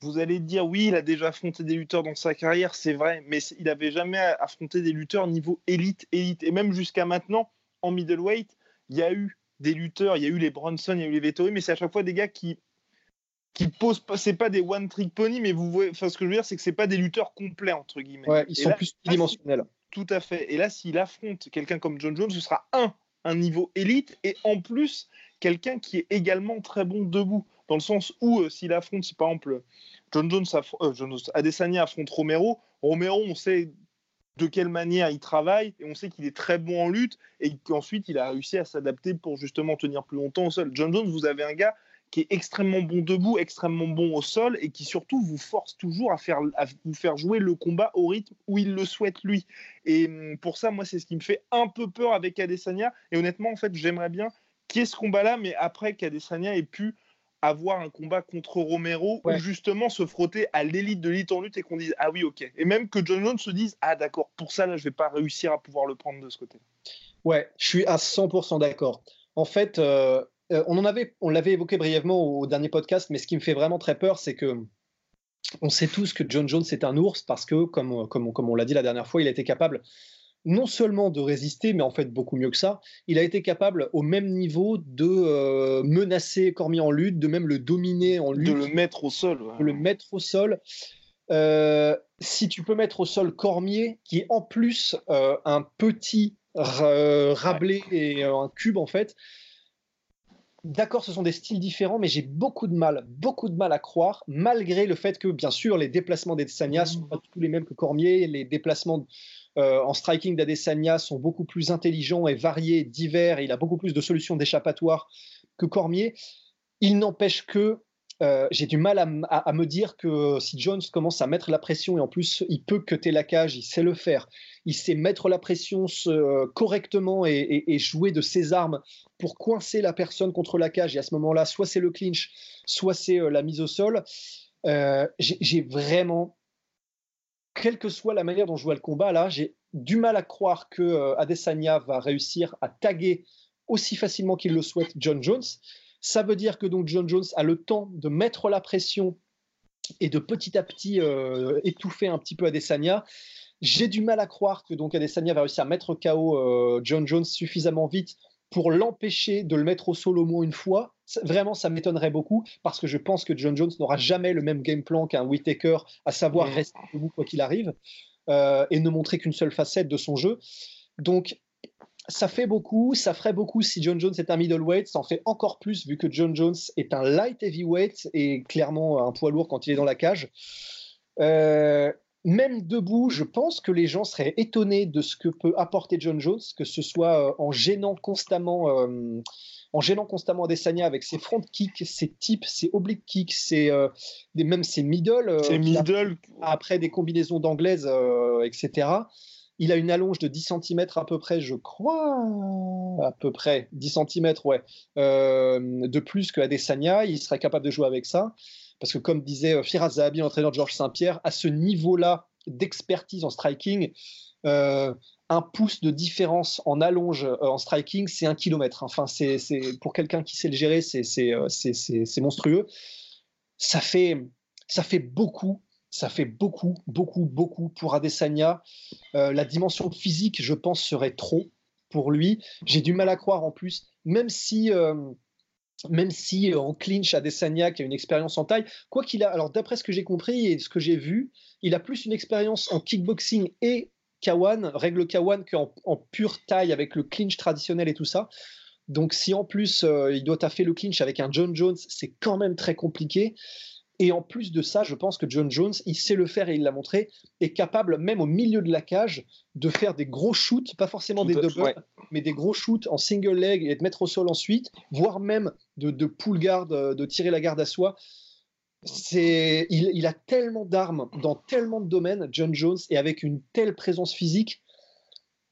vous allez dire oui, il a déjà affronté des lutteurs dans sa carrière, c'est vrai, mais il n'avait jamais affronté des lutteurs niveau élite, élite. Et même jusqu'à maintenant, en middleweight, il y a eu des lutteurs, il y a eu les Bronson, il y a eu les Vettori, mais c'est à chaque fois des gars qui qui posent pas, c'est pas des one trick pony, mais vous voyez, enfin ce que je veux dire, c'est que c'est pas des lutteurs complets entre guillemets. Ouais, ils sont plus dimensionnels. tout à fait. Et là, s'il affronte quelqu'un comme John Jones, ce sera un un niveau élite et en plus quelqu'un qui est également très bon debout, dans le sens où euh, s'il affronte, si par exemple John Jones, euh, John Adesanya affronte Romero, Romero, on sait de quelle manière il travaille, et on sait qu'il est très bon en lutte, et qu'ensuite il a réussi à s'adapter pour justement tenir plus longtemps au sol. John Jones, vous avez un gars qui est extrêmement bon debout, extrêmement bon au sol et qui surtout vous force toujours à, faire, à vous faire jouer le combat au rythme où il le souhaite lui. Et hum, pour ça, moi, c'est ce qui me fait un peu peur avec Adesanya. Et honnêtement, en fait, j'aimerais bien qu'il y ait ce combat-là, mais après qu'Adesanya ait pu avoir un combat contre Romero ou justement se frotter à l'élite de l'élite en lutte et qu'on dise ah oui ok et même que John Jones se dise ah d'accord pour ça là je vais pas réussir à pouvoir le prendre de ce côté ouais je suis à 100% d'accord en fait euh, euh, on en avait, on l'avait évoqué brièvement au, dernier podcast, mais ce qui me fait vraiment très peur, c'est que on sait tous que John Jones est un ours parce que, comme, comme, comme on l'a dit la dernière fois, il a été capable non seulement de résister, mais en fait beaucoup mieux que ça, il a été capable au même niveau de euh, menacer Cormier en lutte, de même le dominer en lutte. De le mettre au sol. De le mettre au sol. Euh, si tu peux mettre au sol Cormier, qui est en plus un petit rablé et un cube en fait, D'accord, ce sont des styles différents, mais j'ai beaucoup de mal, beaucoup de mal à croire, malgré le fait que, bien sûr, les déplacements d'Adesanya sont pas tous les mêmes que Cormier, les déplacements euh, en striking d'Adesanya sont beaucoup plus intelligents et variés, divers, il a beaucoup plus de solutions d'échappatoire que Cormier. Il n'empêche que euh, j'ai du mal à, me dire que si Jones commence à mettre la pression et en plus il peut cuter la cage, il sait le faire, il sait mettre la pression correctement et, jouer de ses armes pour coincer la personne contre la cage. Et à ce moment-là, soit c'est le clinch, soit c'est euh, la mise au sol. Euh, j'ai vraiment, quelle que soit la manière dont je vois le combat, là, j'ai du mal à croire que Adesanya va réussir à taguer aussi facilement qu'il le souhaite John Jones. Ça veut dire que donc John Jones a le temps de mettre la pression et de petit à petit euh, étouffer un petit peu Adesanya. J'ai du mal à croire que donc Adesanya va réussir à mettre KO euh, John Jones suffisamment vite pour l'empêcher de le mettre au sol au moins une fois. Vraiment, ça m'étonnerait beaucoup parce que je pense que John Jones n'aura jamais le même game plan qu'un Whitaker, à savoir rester debout quoi qu'il arrive euh, et ne montrer qu'une seule facette de son jeu. Donc, ça fait beaucoup, ça ferait beaucoup si John Jones est un middleweight, ça en fait encore plus vu que John Jones est un light heavyweight et clairement un poids lourd quand il est dans la cage. Euh, même debout, je pense que les gens seraient étonnés de ce que peut apporter John Jones, que ce soit euh, en gênant constamment, euh, en gênant constamment Adesanya avec ses front kicks, ses tips, ses oblique kicks, ses, même ses middle, middle. après des combinaisons d'anglaise, etc. Il a une allonge de 10 cm à peu près, je crois, à peu près 10 cm, ouais, euh, de plus que Adesanya. Il serait capable de jouer avec ça. Parce que, comme disait euh, Firas Zahabi, l'entraîneur de Georges Saint-Pierre, à ce niveau-là d'expertise en striking, euh, un pouce de différence en allonge en striking, c'est un kilomètre. Enfin, c'est pour quelqu'un qui sait le gérer, c'est monstrueux. Ça fait, ça fait beaucoup ça fait beaucoup, beaucoup, beaucoup pour Adesanya. Euh, la dimension physique, je pense, serait trop pour lui. J'ai du mal à croire en plus, même si, euh, même si euh, en clinch, Adesanya qui a une expérience en taille, quoi qu'il a, alors d'après ce que j'ai compris et ce que j'ai vu, il a plus une expérience en kickboxing et Kawan, règle Kawan, qu'en en pure taille avec le clinch traditionnel et tout ça. Donc si en plus il doit taffer le clinch avec un John Jones, c'est quand même très compliqué. Et en plus de ça, je pense que John Jones, il sait le faire et il l'a montré, est capable, même au milieu de la cage, de faire des gros shoots, pas forcément des doubles, mais des gros shoots en single leg et de mettre au sol ensuite, voire même de, de pull guard, euh, de tirer la garde à soi. C'est, il, il a tellement d'armes dans tellement de domaines, John Jones, et avec une telle présence physique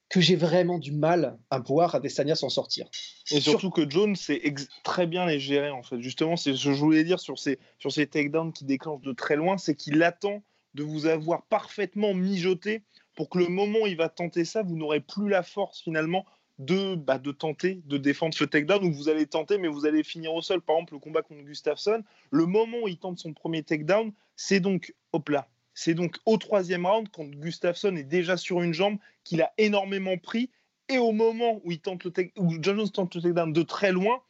que j'ai vraiment du mal à voir Adesanya s'en sortir. Et surtout que Jones sait très bien les gérer en fait. Justement, c'est ce que je voulais dire sur ces, sur ces takedowns qui déclenchent de très loin, c'est qu'il attend de vous avoir parfaitement mijoté pour que le moment où il va tenter ça, vous n'aurez plus la force finalement de, bah, de tenter de défendre ce takedown où vous allez tenter mais vous allez finir au sol. Par exemple, le combat contre Gustafsson, le moment où il tente son premier takedown, c'est donc, hop là, c'est donc au troisième round, quand Gustafsson est déjà sur une jambe, qu'il a énormément pris. Et au moment où, il tente le où John Jones tente le takedown de très loin,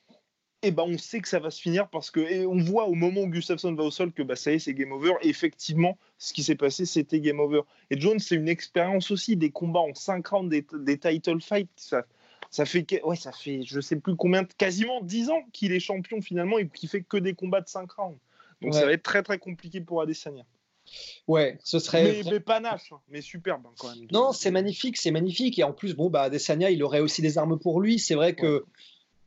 eh ben on sait que ça va se finir parce que et on voit au moment où Gustafsson va au sol que bah, ça y est, c'est game over. Et effectivement, ce qui s'est passé, c'était game over. Et Jones, c'est une expérience aussi des combats en 5 rounds, des, title fights. Ça, ça fait, ouais, ça fait, je sais plus combien, quasiment 10 ans qu'il est champion finalement et qu'il fait que des combats de 5 rounds. Donc ça va être très très compliqué pour Adesanya. Ouais, ce serait. Mais, mais panache, hein, mais superbe hein, quand même. Non, c'est magnifique, c'est magnifique. Et en plus, bon, bah, Adesanya, il aurait aussi des armes pour lui. C'est vrai que,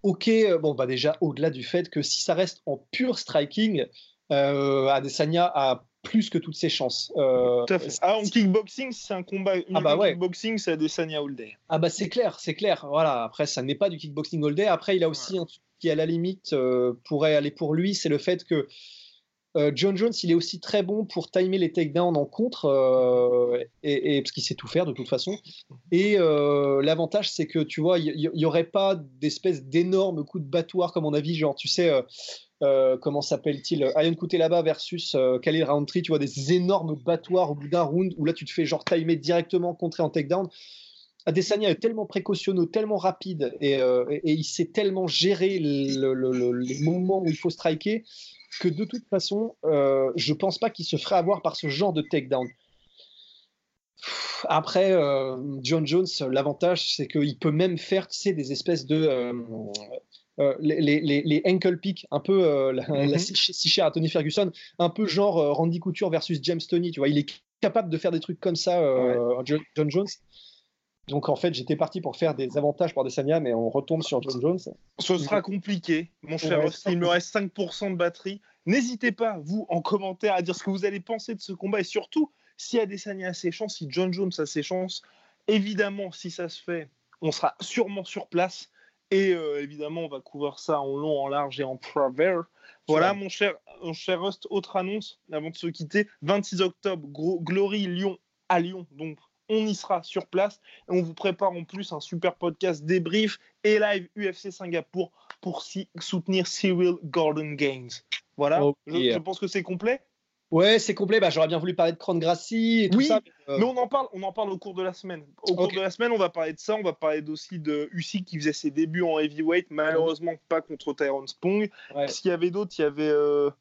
ok, bon, bah, déjà, au-delà du fait que si ça reste en pur striking, euh, Adesanya a plus que toutes ses chances. Euh, Tout à fait. Ah, en kickboxing, c'est un combat Ah bah ouais. kickboxing, c'est Adesanya all day. Ah bah c'est clair, c'est clair. Voilà. Après, ça n'est pas du kickboxing all day. Après, il a aussi un truc qui à la limite euh, pourrait aller pour lui, c'est le fait que euh, John Jones, il est aussi très bon pour timer les takedowns en contre, euh, et, parce qu'il sait tout faire de toute façon. Et euh, l'avantage, c'est que tu vois, il n'y aurait pas d'espèce d'énormes coups de battoir comme on a vu, genre, tu sais, comment s'appelle-t-il Iron là-bas versus Khalil Roundtree, tu vois, des énormes battoirs au bout d'un round où là, tu te fais genre timer directement, contrer en takedown. Adesanya est tellement précautionneux, tellement rapide, et, il sait tellement gérer le- les moments où il faut striker que de toute façon, euh, je pense pas qu'il se ferait avoir par ce genre de takedown. Après, euh, John Jones, l'avantage, c'est qu'il peut même faire, tu sais, des espèces de... euh, euh, les, les, ankle picks, un peu la, Mhm. la si, chère à Tony Ferguson, un peu genre Randy Couture versus James Tony, tu vois, il est capable de faire des trucs comme ça, John Jones. Donc en fait, j'étais parti pour faire des avantages pour Desania, mais on retombe sur John Jones. Ce sera compliqué, mon cher Rusty. Il me reste 5% de batterie. N'hésitez pas, vous, en commentaire, à dire ce que vous allez penser de ce combat et surtout, si Adesanya a ses chances, si John Jones a ses chances. Évidemment, si ça se fait, on sera sûrement sur place. Et euh, évidemment, on va couvrir ça en long, en large et en travers. Voilà, mon cher, mon cher Rust, autre annonce avant de se quitter. 26 octobre, gros, Glory Lyon à Lyon. Donc, on y sera sur place. Et on vous prépare en plus un super podcast débrief et live UFC Singapour pour soutenir Cyril Gordon Games. Voilà, je, je pense que c'est complet. Ouais, c'est complet. Bah, J'aurais bien voulu parler de Cron et tout Oui, ça. mais, euh, Mais on en parle, on en parle au cours de la semaine. Au cours de la semaine, on va parler de ça. On va parler aussi de Usyk qui faisait ses débuts en heavyweight, malheureusement pas contre Tyrone Spong. ouais. S'il y avait d'autres, il y avait, euh,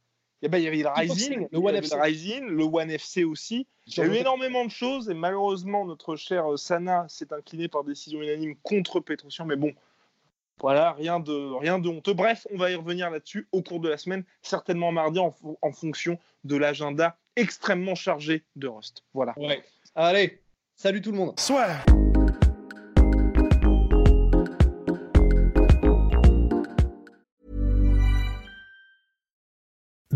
eh ben, il y avait le Rising, le One FC. le Rising, le One FC aussi. Il y a eu énormément de choses et malheureusement notre cher euh, Sana s'est incliné par décision unanime contre Petrosian. Mais bon, voilà, rien de, rien de honteux. Bref, on va y revenir là-dessus au cours de la semaine, certainement mardi en, fo- en fonction de l'agenda extrêmement chargé de Rust. Voilà. Ouais. Allez, salut tout le monde. Soit.